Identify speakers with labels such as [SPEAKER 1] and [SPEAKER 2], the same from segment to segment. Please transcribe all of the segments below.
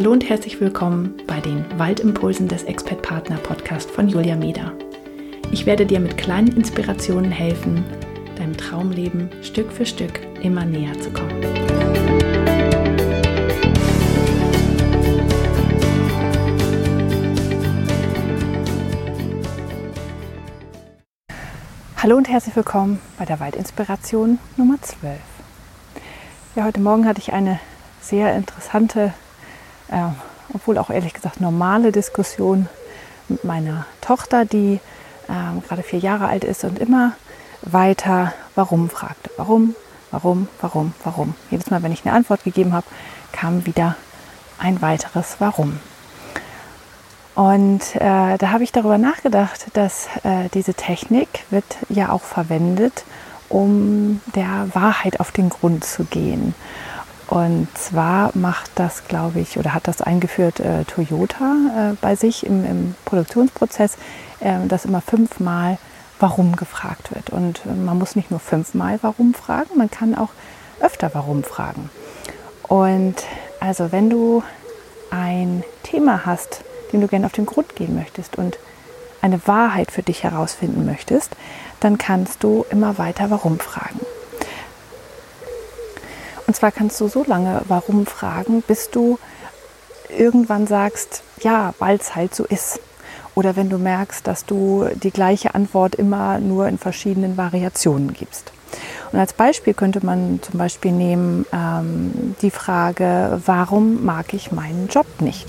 [SPEAKER 1] Hallo und herzlich willkommen bei den Waldimpulsen des Expert Partner Podcast von Julia Meder. Ich werde dir mit kleinen Inspirationen helfen, deinem Traumleben Stück für Stück immer näher zu kommen. Hallo und herzlich willkommen bei der Waldinspiration Nummer 12. Ja, heute Morgen hatte ich eine sehr interessante äh, obwohl auch ehrlich gesagt normale Diskussion mit meiner Tochter, die äh, gerade vier Jahre alt ist und immer weiter warum fragte. Warum, warum, warum, warum. Jedes Mal, wenn ich eine Antwort gegeben habe, kam wieder ein weiteres Warum. Und äh, da habe ich darüber nachgedacht, dass äh, diese Technik wird ja auch verwendet, um der Wahrheit auf den Grund zu gehen. Und zwar macht das, glaube ich, oder hat das eingeführt äh, Toyota äh, bei sich im, im Produktionsprozess, äh, dass immer fünfmal warum gefragt wird. Und äh, man muss nicht nur fünfmal warum fragen, man kann auch öfter warum fragen. Und also wenn du ein Thema hast, dem du gerne auf den Grund gehen möchtest und eine Wahrheit für dich herausfinden möchtest, dann kannst du immer weiter warum fragen. Und zwar kannst du so lange warum fragen, bis du irgendwann sagst, ja, weil es halt so ist. Oder wenn du merkst, dass du die gleiche Antwort immer nur in verschiedenen Variationen gibst. Und als Beispiel könnte man zum Beispiel nehmen ähm, die Frage, warum mag ich meinen Job nicht?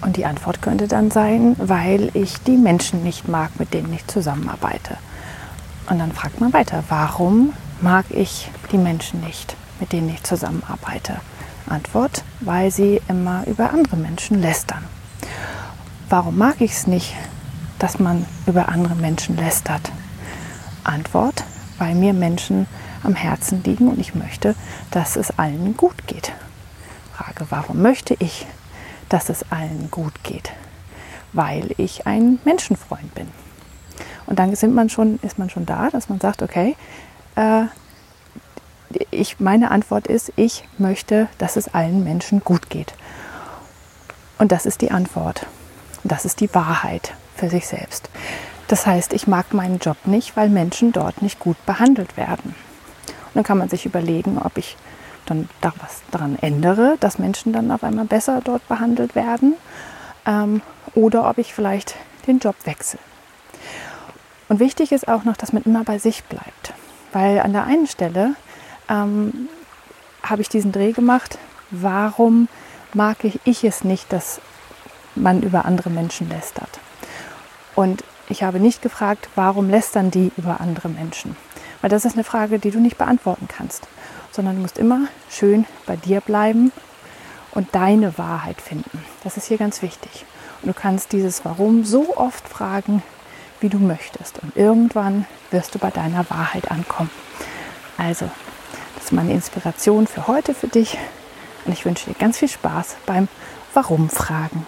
[SPEAKER 1] Und die Antwort könnte dann sein, weil ich die Menschen nicht mag, mit denen ich zusammenarbeite. Und dann fragt man weiter, warum mag ich die Menschen nicht, mit denen ich zusammenarbeite? Antwort, weil sie immer über andere Menschen lästern. Warum mag ich es nicht, dass man über andere Menschen lästert? Antwort, weil mir Menschen am Herzen liegen und ich möchte, dass es allen gut geht. Frage, warum möchte ich, dass es allen gut geht? Weil ich ein Menschenfreund bin. Und dann sind man schon, ist man schon da, dass man sagt, okay, äh, ich, meine Antwort ist, ich möchte, dass es allen Menschen gut geht. Und das ist die Antwort. Das ist die Wahrheit für sich selbst. Das heißt, ich mag meinen Job nicht, weil Menschen dort nicht gut behandelt werden. Und dann kann man sich überlegen, ob ich dann da was daran ändere, dass Menschen dann auf einmal besser dort behandelt werden ähm, oder ob ich vielleicht den Job wechsle. Und wichtig ist auch noch, dass man immer bei sich bleibt. Weil an der einen Stelle ähm, habe ich diesen Dreh gemacht, warum mag ich, ich es nicht, dass man über andere Menschen lästert. Und ich habe nicht gefragt, warum lästern die über andere Menschen. Weil das ist eine Frage, die du nicht beantworten kannst, sondern du musst immer schön bei dir bleiben und deine Wahrheit finden. Das ist hier ganz wichtig. Und du kannst dieses Warum so oft fragen, wie du möchtest. Und irgendwann wirst du bei deiner Wahrheit ankommen. Also, das ist meine Inspiration für heute für dich. Und ich wünsche dir ganz viel Spaß beim Warum-Fragen.